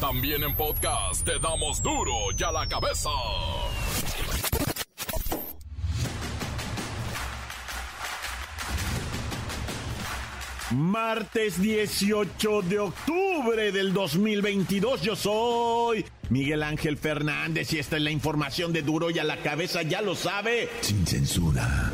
También en podcast te damos duro y a la cabeza. Martes 18 de octubre del 2022, yo soy Miguel Ángel Fernández y esta es la información de duro y a la cabeza, ya lo sabe, sin censura.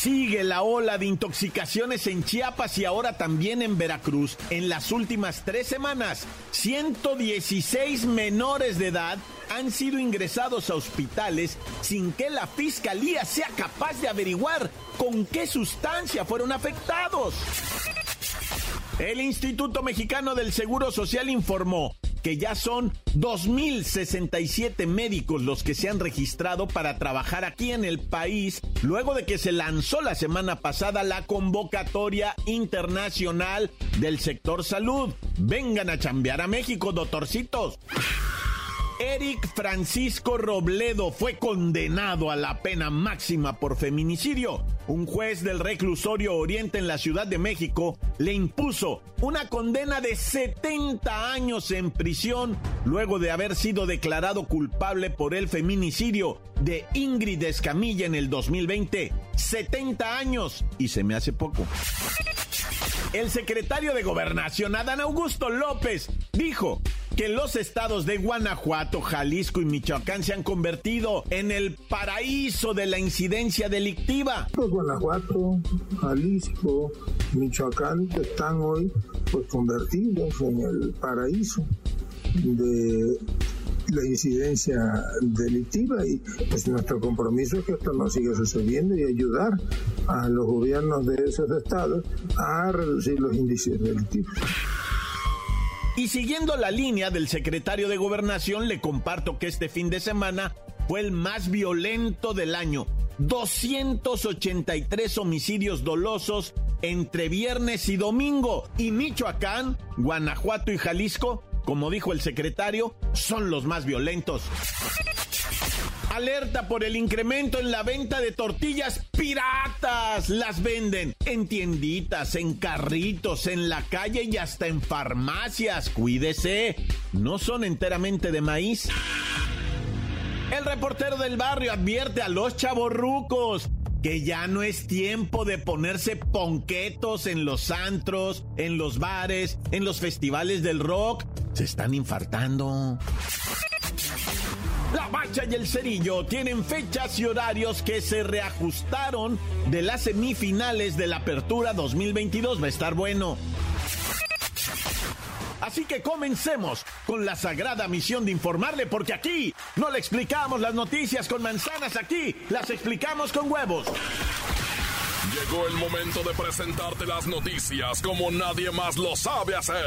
Sigue la ola de intoxicaciones en Chiapas y ahora también en Veracruz. En las últimas tres semanas, 116 menores de edad han sido ingresados a hospitales sin que la fiscalía sea capaz de averiguar con qué sustancia fueron afectados. El Instituto Mexicano del Seguro Social informó que ya son 2.067 médicos los que se han registrado para trabajar aquí en el país luego de que se lanzó la semana pasada la convocatoria internacional del sector salud. Vengan a chambear a México, doctorcitos. Eric Francisco Robledo fue condenado a la pena máxima por feminicidio. Un juez del reclusorio Oriente en la Ciudad de México le impuso una condena de 70 años en prisión luego de haber sido declarado culpable por el feminicidio de Ingrid Escamilla en el 2020. 70 años y se me hace poco. El secretario de Gobernación, Adán Augusto López, dijo que los estados de Guanajuato, Jalisco y Michoacán se han convertido en el paraíso de la incidencia delictiva. Pues Guanajuato, Jalisco, Michoacán están hoy pues convertidos en el paraíso de la incidencia delictiva y pues nuestro compromiso es que esto no siga sucediendo y ayudar a los gobiernos de esos estados a reducir los índices delictivos. Y siguiendo la línea del secretario de Gobernación, le comparto que este fin de semana fue el más violento del año. 283 homicidios dolosos entre viernes y domingo. Y Michoacán, Guanajuato y Jalisco, como dijo el secretario, son los más violentos. Alerta por el incremento en la venta de tortillas piratas. Las venden en tienditas, en carritos, en la calle y hasta en farmacias. Cuídese, no son enteramente de maíz. El reportero del barrio advierte a los chavorrucos que ya no es tiempo de ponerse ponquetos en los antros, en los bares, en los festivales del rock. Se están infartando. La Bacha y el Cerillo tienen fechas y horarios que se reajustaron de las semifinales de la Apertura 2022. Va a estar bueno. Así que comencemos con la sagrada misión de informarle, porque aquí no le explicamos las noticias con manzanas, aquí las explicamos con huevos. Llegó el momento de presentarte las noticias como nadie más lo sabe hacer.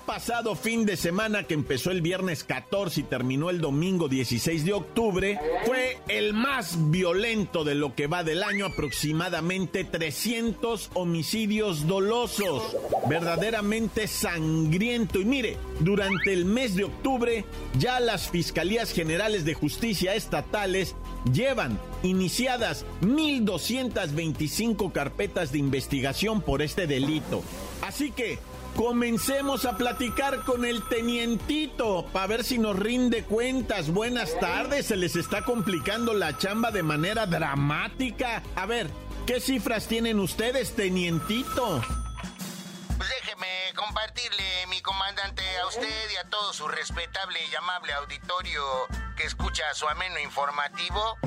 Pasado fin de semana que empezó el viernes 14 y terminó el domingo 16 de octubre fue el más violento de lo que va del año, aproximadamente 300 homicidios dolosos, verdaderamente sangriento. Y mire, durante el mes de octubre ya las Fiscalías Generales de Justicia estatales llevan iniciadas 1.225 carpetas de investigación por este delito. Así que Comencemos a platicar con el tenientito para ver si nos rinde cuentas. Buenas tardes, se les está complicando la chamba de manera dramática. A ver, ¿qué cifras tienen ustedes, tenientito? Pues déjeme compartirle, mi comandante, a usted y a todo su respetable y amable auditorio que escucha su ameno informativo,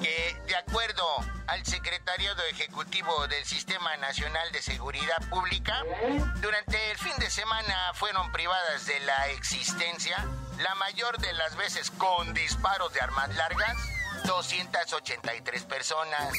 que de acuerdo al Secretariado Ejecutivo del Sistema Nacional de Seguridad Pública, durante el fin de semana fueron privadas de la existencia, la mayor de las veces con disparos de armas largas, 283 personas.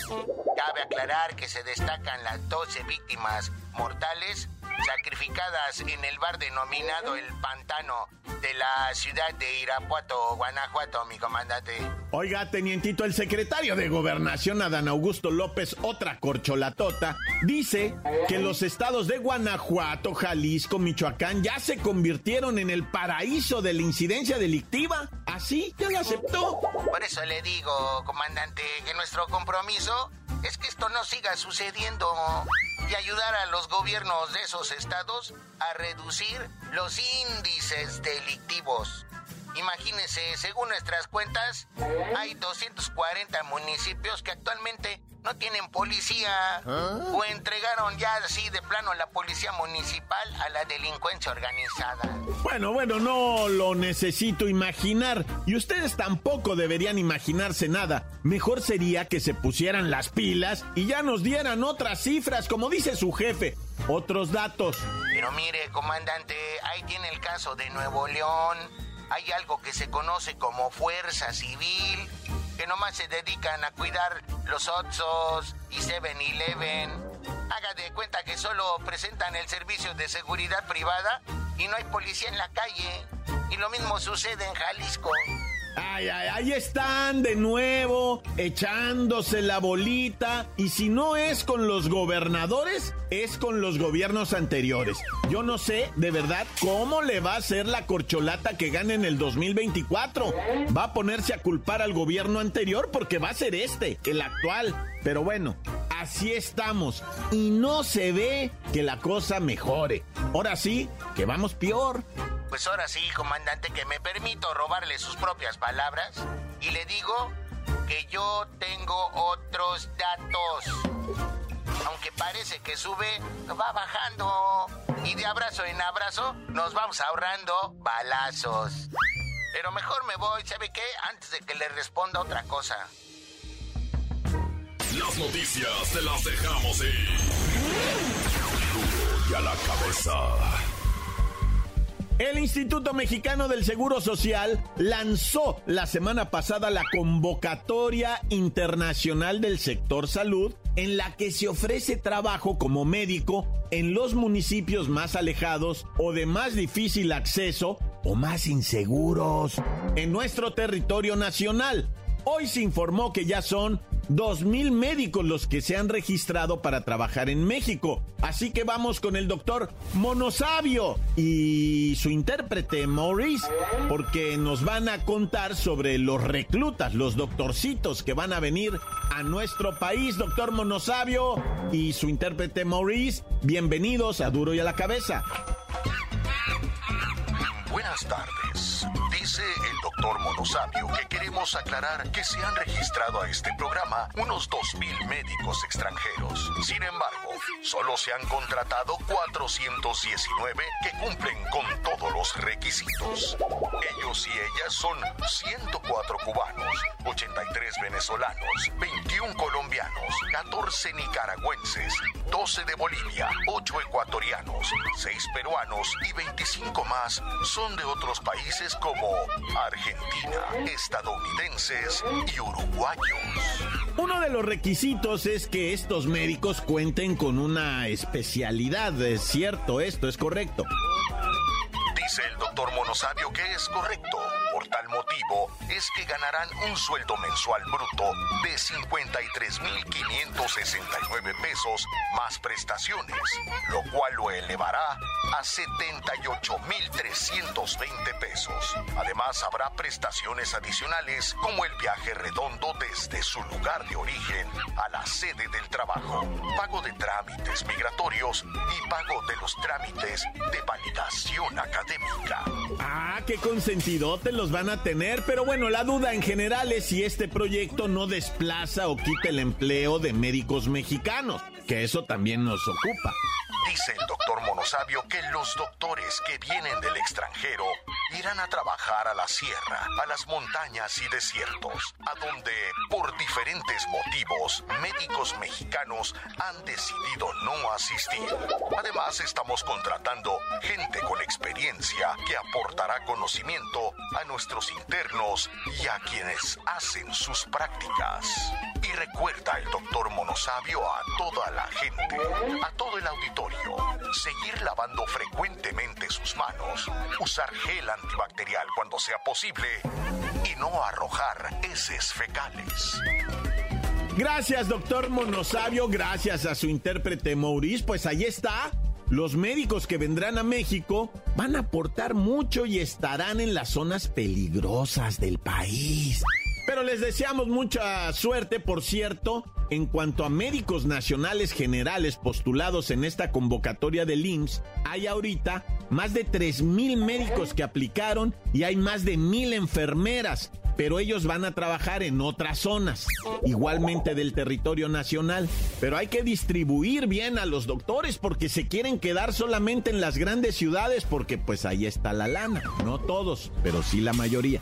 Cabe aclarar que se destacan las 12 víctimas mortales sacrificadas en el bar denominado El Pantano de la ciudad de Irapuato, Guanajuato, mi comandante. Oiga, tenientito, el secretario de Gobernación, Adán Augusto López, otra corcholatota, dice que los estados de Guanajuato, Jalisco, Michoacán ya se convirtieron en el paraíso de la incidencia delictiva. Así, ya lo aceptó. Por eso le digo, comandante, que nuestro compromiso es que esto no siga sucediendo y ayudar a los gobiernos de esos estados a reducir los índices delictivos. Imagínense, según nuestras cuentas, hay 240 municipios que actualmente no tienen policía ¿Ah? o entregaron ya así de plano la policía municipal a la delincuencia organizada. Bueno, bueno, no lo necesito imaginar y ustedes tampoco deberían imaginarse nada. Mejor sería que se pusieran las pilas y ya nos dieran otras cifras, como dice su jefe, otros datos. Pero mire, comandante, ahí tiene el caso de Nuevo León. Hay algo que se conoce como fuerza civil que nomás se dedican a cuidar los Otsos y 7-Eleven. Haga de cuenta que solo presentan el servicio de seguridad privada y no hay policía en la calle. Y lo mismo sucede en Jalisco. Ay, ay, ahí están de nuevo, echándose la bolita. Y si no es con los gobernadores, es con los gobiernos anteriores. Yo no sé, de verdad, cómo le va a hacer la corcholata que gane en el 2024. Va a ponerse a culpar al gobierno anterior porque va a ser este, el actual. Pero bueno, así estamos. Y no se ve que la cosa mejore. Ahora sí, que vamos peor. Pues ahora sí, comandante, que me permito robarle sus propias palabras y le digo que yo tengo otros datos. Aunque parece que sube, va bajando. Y de abrazo en abrazo nos vamos ahorrando balazos. Pero mejor me voy, ¿sabe qué? Antes de que le responda otra cosa. Las noticias te las dejamos ir. Y a la cabeza. El Instituto Mexicano del Seguro Social lanzó la semana pasada la convocatoria internacional del sector salud en la que se ofrece trabajo como médico en los municipios más alejados o de más difícil acceso o más inseguros en nuestro territorio nacional. Hoy se informó que ya son 2.000 médicos los que se han registrado para trabajar en México. Así que vamos con el doctor Monosabio y su intérprete Maurice, porque nos van a contar sobre los reclutas, los doctorcitos que van a venir a nuestro país. Doctor Monosabio y su intérprete Maurice, bienvenidos a Duro y a la Cabeza. Buenas tardes. Dice el doctor Monosabio que queremos aclarar que se han registrado a este programa unos 2.000 médicos extranjeros. Sin embargo, solo se han contratado 419 que cumplen con todos los requisitos. Ellos y ellas son 104 cubanos, 83 venezolanos, 21 colombianos, 14 nicaragüenses, 12 de Bolivia, 8 ecuatorianos, 6 peruanos y 25 más son de otros países como Argentina, estadounidenses y uruguayos. Uno de los requisitos es que estos médicos cuenten con una especialidad. Es cierto, esto es correcto. Dice el doctor Monosabio que es correcto. Tal motivo es que ganarán un sueldo mensual bruto de 53.569 pesos más prestaciones, lo cual lo elevará a 78.320 pesos. Además habrá prestaciones adicionales como el viaje redondo desde su lugar de origen a la sede del trabajo, pago de trámites migratorios y pago de los trámites de validación académica. Ah, qué consentidote los van a tener, pero bueno, la duda en general es si este proyecto no desplaza o quita el empleo de médicos mexicanos, que eso también nos ocupa. Dice el doctor Monosabio que los doctores que vienen del extranjero irán a trabajar a la sierra, a las montañas y desiertos, a donde, por diferentes motivos, médicos mexicanos han decidido no asistir. Además, estamos contratando gente con experiencia que aportará conocimiento a nuestros internos y a quienes hacen sus prácticas. Y recuerda el doctor Monosabio a toda la gente, a todo el auditorio, seguir lavando frecuentemente sus manos, usar gel antibacterial cuando sea posible y no arrojar heces fecales. Gracias, doctor Monosabio. Gracias a su intérprete Maurice. Pues ahí está. Los médicos que vendrán a México van a aportar mucho y estarán en las zonas peligrosas del país. Pero les deseamos mucha suerte, por cierto, en cuanto a médicos nacionales generales postulados en esta convocatoria del IMSS, hay ahorita más de 3.000 médicos que aplicaron y hay más de 1.000 enfermeras, pero ellos van a trabajar en otras zonas, igualmente del territorio nacional. Pero hay que distribuir bien a los doctores porque se quieren quedar solamente en las grandes ciudades porque pues ahí está la lana. No todos, pero sí la mayoría.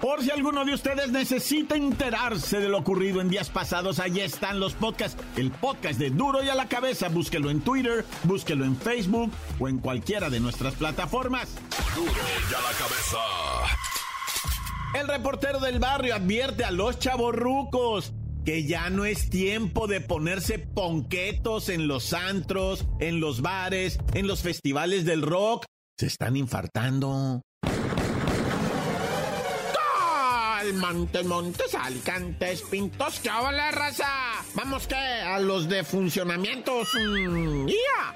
Por si alguno de ustedes necesita enterarse de lo ocurrido en días pasados, ahí están los podcasts. El podcast de Duro y a la cabeza, búsquelo en Twitter, búsquelo en Facebook o en cualquiera de nuestras plataformas. Duro y a la cabeza. El reportero del barrio advierte a los chavorrucos que ya no es tiempo de ponerse ponquetos en los antros, en los bares, en los festivales del rock. Se están infartando. Montes, Montes, Alicantes, Pintos, ¿qué la raza? Vamos que a los de funcionamientos. Mm,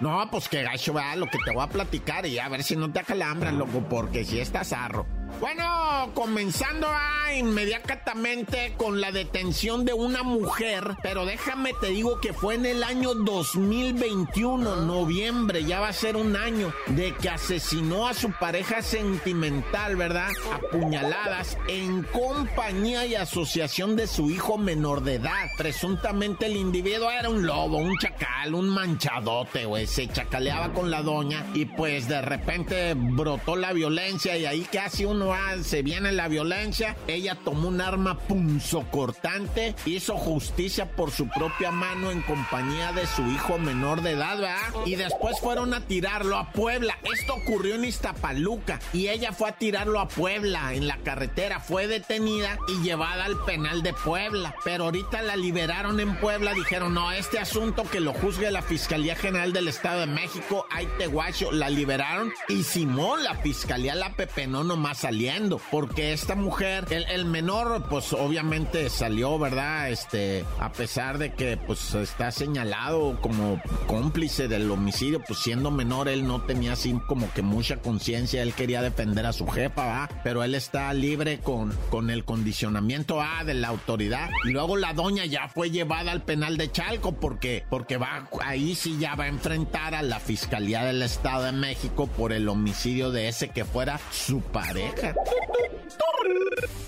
no, pues que gacho, vea lo que te voy a platicar y a ver si no te acalambran, loco, porque si estás arro. Bueno, comenzando a inmediatamente con la detención de una mujer, pero déjame te digo que fue en el año 2021, noviembre, ya va a ser un año, de que asesinó a su pareja sentimental, ¿verdad? Apuñaladas en compañía y asociación de su hijo menor de edad. Presuntamente el individuo era un lobo, un chacal, un manchadote, güey. Se chacaleaba con la doña y pues de repente brotó la violencia y ahí casi un se viene la violencia, ella tomó un arma punzocortante, hizo justicia por su propia mano en compañía de su hijo menor de edad, ¿verdad? Y después fueron a tirarlo a Puebla. Esto ocurrió en Iztapaluca y ella fue a tirarlo a Puebla en la carretera, fue detenida y llevada al penal de Puebla. Pero ahorita la liberaron en Puebla, dijeron, no, este asunto que lo juzgue la Fiscalía General del Estado de México, ahí te guacho, la liberaron y Simón, la Fiscalía la pepenó nomás a porque esta mujer, el, menor, pues obviamente salió, ¿verdad? Este, a pesar de que pues está señalado como cómplice del homicidio, pues siendo menor él no tenía así como que mucha conciencia, él quería defender a su jefa, ¿va? Pero él está libre con, con el condicionamiento A de la autoridad. Y luego la doña ya fue llevada al penal de Chalco porque, porque va, ahí sí ya va a enfrentar a la Fiscalía del Estado de México por el homicidio de ese que fuera su pareja. Okay.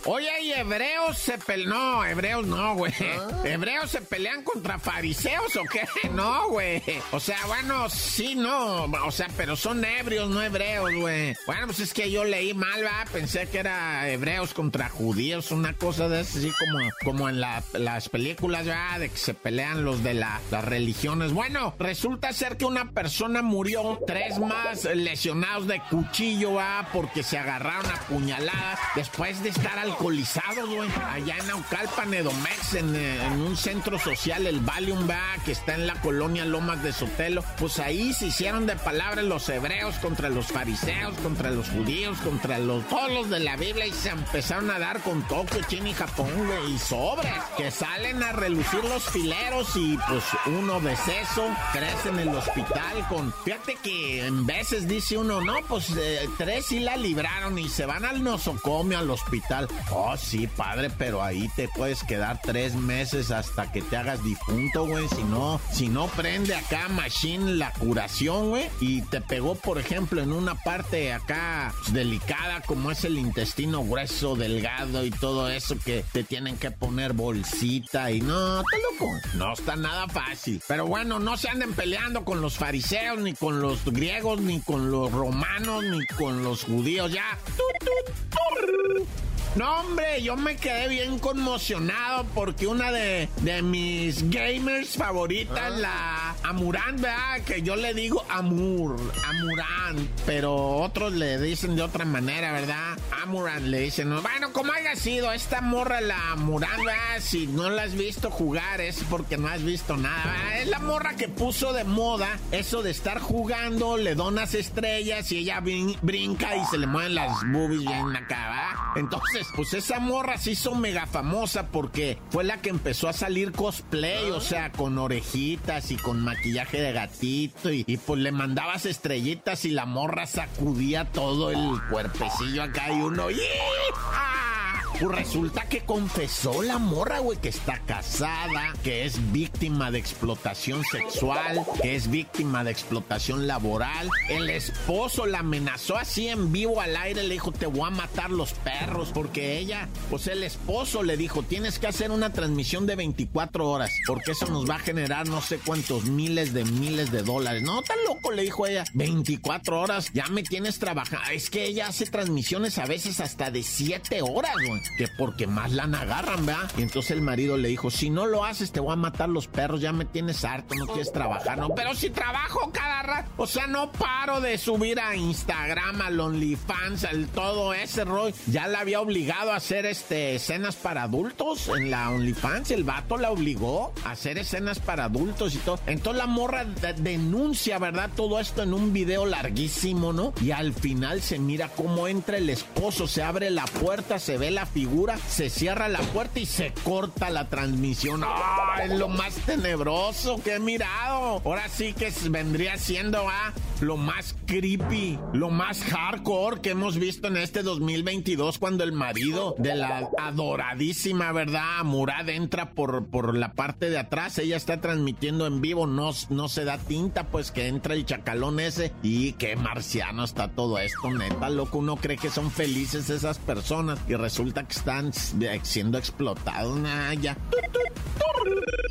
Oye, ¿y hebreos se pelean? No, hebreos no, güey. ¿Ah? ¿Hebreos se pelean contra fariseos o qué? No, güey. O sea, bueno, sí, no. O sea, pero son ebrios, no hebreos, güey. Bueno, pues es que yo leí mal, va. Pensé que era hebreos contra judíos, una cosa de eso, así como, como en las películas, va, de que se pelean los de las religiones. Bueno, resulta ser que una persona murió, tres más lesionados de cuchillo, va, porque se agarraron a puñaladas después de estar alcoholizados, güey. Allá en Aucalpan, Edomex, en, eh, un centro social, el Valium va, que está en la colonia Lomas de Sotelo. Pues ahí se hicieron de palabras los hebreos contra los fariseos, contra los judíos, contra los todos los de la Biblia y se empezaron a dar con Tokio, China y Japón, güey. Y sobres, que salen a relucir los fileros y pues uno de seso, tres en el hospital con... Fíjate que en veces dice uno, no, pues eh, tres sí la libraron y se van al nosocomio manicomio, al hospital. Oh, sí, padre, pero ahí te puedes quedar tres meses hasta que te hagas difunto, güey. Si no, si no prende acá Machine la curación, güey, y te pegó, por ejemplo, en una parte acá delicada como es el intestino grueso, delgado y todo eso que te tienen que poner bolsita y no, te loco. No está nada fácil. Pero bueno, no se anden peleando con los fariseos, ni con los griegos, ni con los romanos, ni con los judíos. Ya. Uhul. No, hombre, yo me quedé bien conmocionado porque una de, mis gamers favoritas, ah. la Amurán, ¿verdad? Que yo le digo Amur, Amurán, pero otros le dicen de otra manera, ¿verdad? Amurán le dicen, bueno, como haya sido, esta morra, la Amurán, ¿verdad? Si no la has visto jugar es porque no has visto nada, Es la morra que puso de moda eso de estar jugando, le donas estrellas y ella brinca y se le mueven las boobies bien acá, ¿verdad? Entonces, pues esa morra se hizo mega famosa porque fue la que empezó a salir cosplay, o sea, con orejitas y con maquillaje de gatito y, pues le mandabas estrellitas y la morra sacudía todo el cuerpecillo acá y uno... Pues resulta que confesó la morra, güey, que está casada, que es víctima de explotación sexual, que es víctima de explotación laboral. El esposo la amenazó así en vivo al aire, le dijo, te voy a matar los perros, porque ella, pues el esposo le dijo, tienes que hacer una transmisión de 24 horas, porque eso nos va a generar no sé cuántos miles de miles de dólares. No, tan loco, le dijo ella, 24 horas, ya me tienes trabajando. Es que ella hace transmisiones a veces hasta de 7 horas, güey que porque más lana agarran, ¿verdad? Y entonces el marido le dijo, si no lo haces te voy a matar los perros, ya me tienes harto, no quieres trabajar, no, pero si trabajo cada rato, o sea, no paro de subir a Instagram, al OnlyFans, al todo ese rollo, ya la había obligado a hacer este escenas para adultos en la OnlyFans, el vato la obligó a hacer escenas para adultos y todo, entonces la morra denuncia, ¿verdad? Todo esto en un video larguísimo, ¿no? Y al final se mira cómo entra el esposo, se abre la puerta, se ve la figura, se cierra la puerta y se corta la transmisión. ¡Ah! Es lo más tenebroso que he mirado. Ahora sí que vendría siendo ¿ah? Lo más creepy, lo más hardcore que hemos visto en este 2022 cuando el marido de la adoradísima, ¿verdad? Murad entra por, por la parte de atrás. Ella está transmitiendo en vivo, no, no se da tinta, pues que entra el chacalón ese. Y qué marciano está todo esto, neta, loco. Uno cree que son felices esas personas y resulta que están siendo explotados. ya.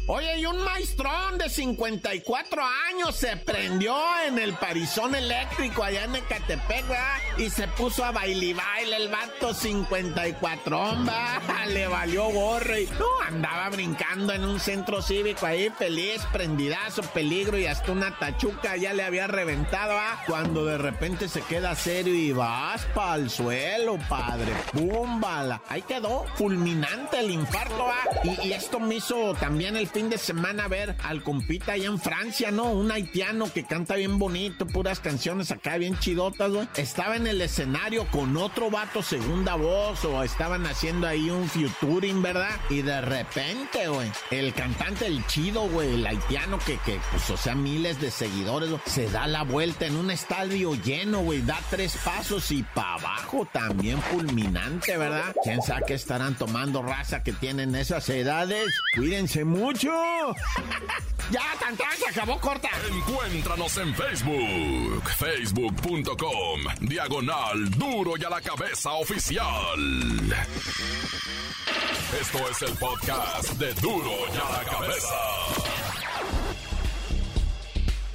Oye, y un maestrón de 54 años se prendió en el parizón eléctrico allá en Ecatepec, ¿verdad? Y se puso a baile baile el vato 54, hombre, le valió gorro y no, andaba brincando en un centro cívico ahí, feliz, prendidazo, peligro y hasta una tachuca ya le había reventado, ¿ah? Cuando de repente se queda serio y vas para el suelo, padre. ¡Pum! Bala. Ahí quedó, fulminante el infarto, ¿ah? Y, y esto me hizo también el fin de semana ver al compita allá en Francia, ¿no? Un haitiano que canta bien bonito, puras canciones acá bien chidotas, güey. Estaba en el escenario con otro vato segunda voz o estaban haciendo ahí un featuring, ¿verdad? Y de repente, güey, el cantante, el chido, güey, el haitiano que, que, pues, o sea, miles de seguidores, se da la vuelta en un estadio lleno, güey, da tres pasos y para abajo también fulminante, ¿verdad? ¿Quién sabe qué estarán tomando raza que tienen esas edades? Cuídense mucho ya, tan, se acabó corta. Encuéntranos en Facebook, facebook.com, diagonal duro y a la cabeza oficial. Esto es el podcast de duro y a la cabeza.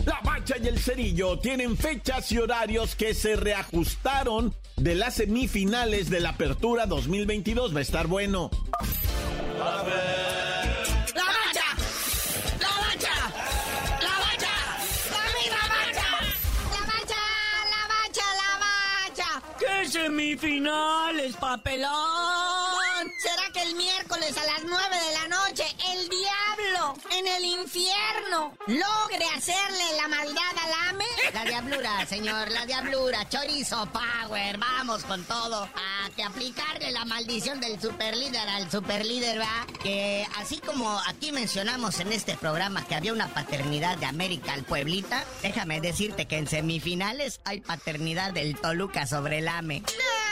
La Bacha y el Cerillo tienen fechas y horarios que se reajustaron de las semifinales de la Apertura 2022. Va a estar bueno. A ver. Semifinales, papelón. ¿Será que el miércoles a las 9 de la noche el diablo en el infierno logre hacerle la maldad al AME? La diablura, señor, la diablura. Chorizo Power, vamos con todo. A que aplicarle la maldición del superlíder al superlíder, ¿va? Que así como aquí mencionamos en este programa que había una paternidad de América al Pueblita, déjame decirte que en semifinales hay paternidad del Toluca sobre el AME. ya,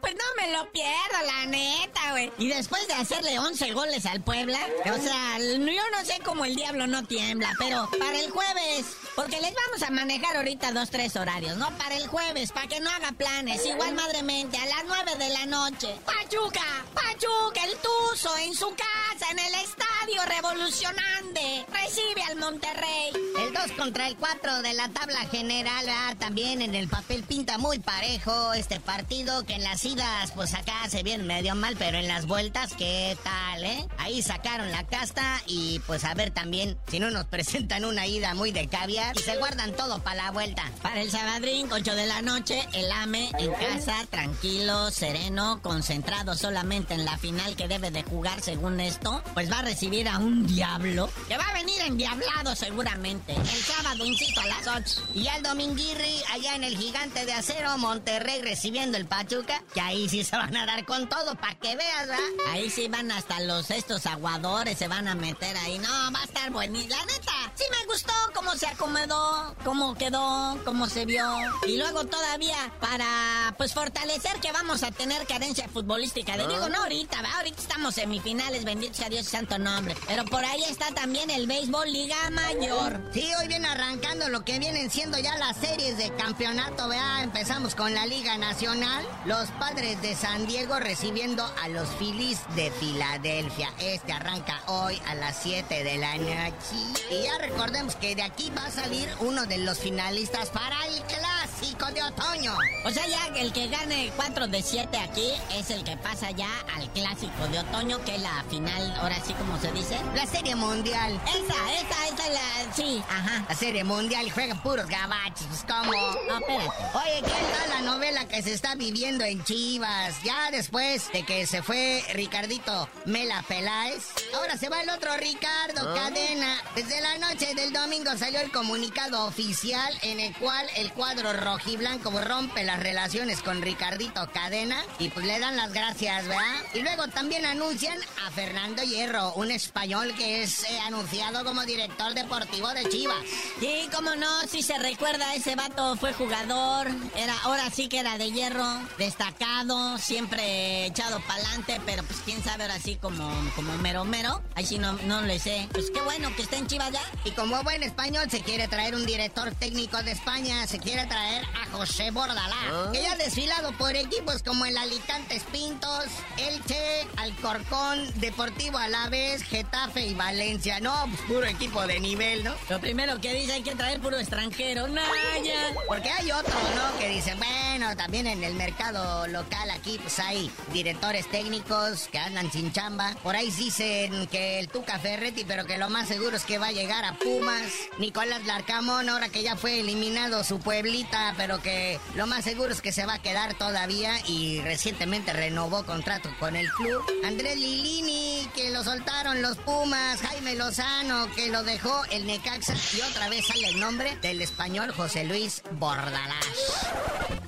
pues no me lo pierdo, la neta, güey. Y después de hacerle 11 goles al Puebla, o sea, yo no sé cómo el diablo no tiembla, pero para el jueves, porque les vamos a manejar ahorita dos, tres horarios, ¿no? Para el jueves, para que no haga planes, igual madremente, a las 9 de la noche. Pachuca, Pachuca, el Tuzo, en su casa, en el estadio revolucionante, recibe al Monterrey. El 2 contra el 4 de la tabla general, ah, también en el papel pinta muy parejo este partido, que en las idas, pues acá se viene medio mal, pero en las vueltas, ¿qué tal, eh? Ahí sacaron la casta y pues a ver también si no nos presentan una ida muy de caviar y se guardan todo para la vuelta. Para el Sabadrín, 8 de la noche, el AME en casa, tranquilo, sereno, concentrado solamente en la final que debe de jugar según esto, pues va a recibir a un diablo que va a venir endiablado seguramente. El sábado, insisto, a las 8. Y al Dominguirri, allá en el gigante de acero, Monterrey recibiendo el Pachuca, ahí sí se van a dar con todo, para que veas, ¿verdad? Ahí sí van hasta los estos aguadores, se van a meter ahí. No, va a estar buenísimo. La neta, sí me gustó cómo se acomodó, cómo quedó, cómo se vio. Y luego todavía para, pues, fortalecer que vamos a tener carencia futbolística. Le digo, no ahorita. Ahorita estamos semifinales, bendito sea Dios y santo nombre. Pero por ahí está también el béisbol Liga Mayor. Sí, hoy viene arrancando lo que vienen siendo ya las series de campeonato, ¿verdad? Empezamos con la Liga Nacional. Los padres de San Diego recibiendo a los Phillies de Filadelfia. Este arranca hoy a las 7 de la noche. Y ya recordemos que de aquí va a salir uno de los finalistas para el clásico de otoño. O sea, ya el que gane 4 de 7 aquí es el que pasa ya al clásico de otoño, que es la final, ahora sí como se dice. La serie mundial. Esa, esa, es la. Sí, ajá. La serie mundial juegan puros gabachos, pues cómo. No, espérate. Oye, ¿qué tal la novela que se está viviendo en Chivas? Ya después de que se fue Ricardito Mela Peláez, ahora se va el otro Ricardo Cadena. Desde la noche del domingo salió el comunicado oficial en el cual el cuadro rojiblanco rompe las relaciones con Ricardito Cadena y pues le dan las gracias, ¿verdad? Y luego también anuncian a Fernando Hierro, un español que es eh, anunciado como director deportivo de Chivas. Sí, cómo no, si se recuerda, ese vato fue jugador, era, ahora sí que era de hierro, destacado, siempre echado pa'lante, pero pues quién sabe ahora sí como, como mero mero, ahí sí no, no le sé. Pues qué bueno que esté en Chivas ya. Y como buen español se quiere traer un director técnico de España, se quiere traer a José Bordalá, que ya ha desfilado por equipos como el Alicantes Pintos, Elche, Alcorcón, Deportivo Alaves, Getafe y Valencia. No, pues puro equipo de nivel, ¿no? Lo primero que dice hay que traer puro extranjero, Naya. Porque hay otros, ¿no? Que dicen, bueno, también en el mercado local aquí, pues hay directores técnicos que andan sin chamba. Por ahí dicen que el Tuca Ferretti, pero que lo más seguro es que va a llegar a Pumas. Nicolás Larcamón, ahora que ya fue eliminado su pueblita, pero que lo más seguro es que se va a quedar todavía y recientemente renovó contrato con el club. Andrés Lilini, que lo soltaron los Pumas. Jaime Lozano, que lo dejó el Necaxa. Y otra vez sale el nombre del español José Luis Bordalás.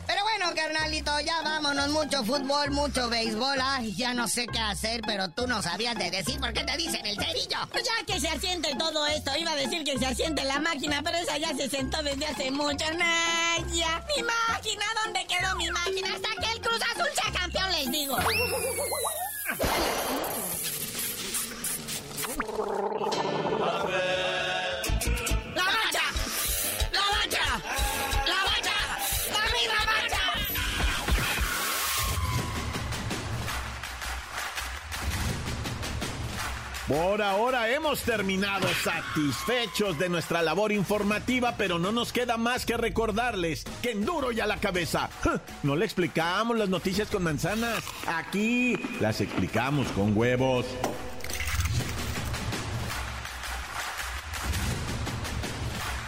Pero bueno, carnalito, ya vámonos. Mucho fútbol, mucho béisbol. Ay, ya no sé qué hacer, pero tú no sabías de decir por qué te dicen el cerillo. Pues ya que se asiente todo esto, iba a decir que se asiente la máquina, pero esa ya se sentó desde hace mucho. Naya, mi máquina, ¿dónde quedó mi máquina? Hasta que el Cruz Azul sea campeón, les digo. Por ahora hemos terminado satisfechos de nuestra labor informativa, pero no nos queda más que recordarles que en duro y la cabeza no le explicamos las noticias con manzanas, aquí las explicamos con huevos.